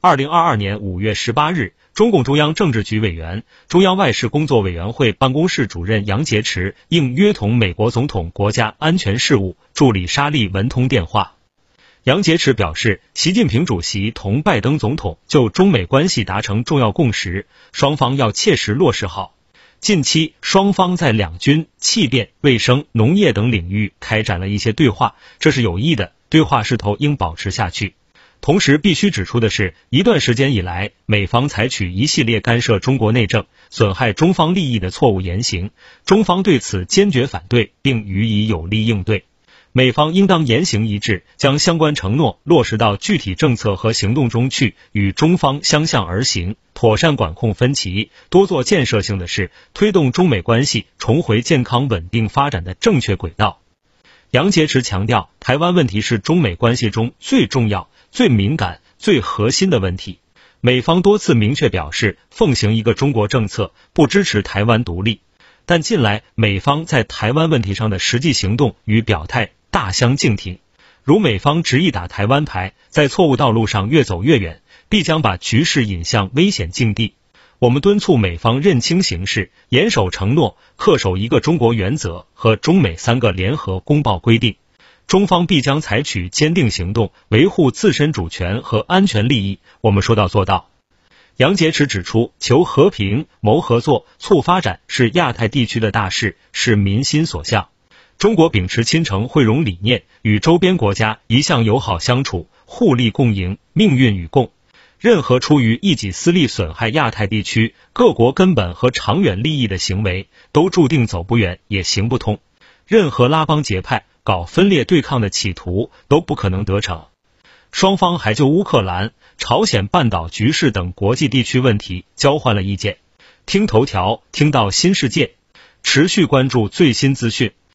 二零二二年五月十八日，中共中央政治局委员、中央外事工作委员会办公室主任杨洁篪应约同美国总统国家安全事务助理沙利文通电话。杨洁篪表示，习近平主席同拜登总统就中美关系达成重要共识，双方要切实落实好。近期，双方在两军、气变、卫生、农业等领域开展了一些对话，这是有益的，对话势头应保持下去。同时，必须指出的是，一段时间以来，美方采取一系列干涉中国内政、损害中方利益的错误言行，中方对此坚决反对，并予以有力应对。美方应当言行一致，将相关承诺落实到具体政策和行动中去，与中方相向而行，妥善管控分歧，多做建设性的事，推动中美关系重回健康稳定发展的正确轨道。杨洁篪强调，台湾问题是中美关系中最重要、最敏感、最核心的问题。美方多次明确表示，奉行一个中国政策，不支持台湾独立。但近来美方在台湾问题上的实际行动与表态。大相径庭，如美方执意打台湾牌，在错误道路上越走越远，必将把局势引向危险境地。我们敦促美方认清形势，严守承诺，恪守一个中国原则和中美三个联合公报规定。中方必将采取坚定行动，维护自身主权和安全利益。我们说到做到。杨洁篪指出，求和平、谋合作、促发展是亚太地区的大事，是民心所向。中国秉持亲诚惠容理念，与周边国家一向友好相处，互利共赢，命运与共。任何出于一己私利、损害亚太地区各国根本和长远利益的行为，都注定走不远，也行不通。任何拉帮结派、搞分裂对抗的企图，都不可能得逞。双方还就乌克兰、朝鲜半岛局势等国际地区问题交换了意见。听头条，听到新世界，持续关注最新资讯。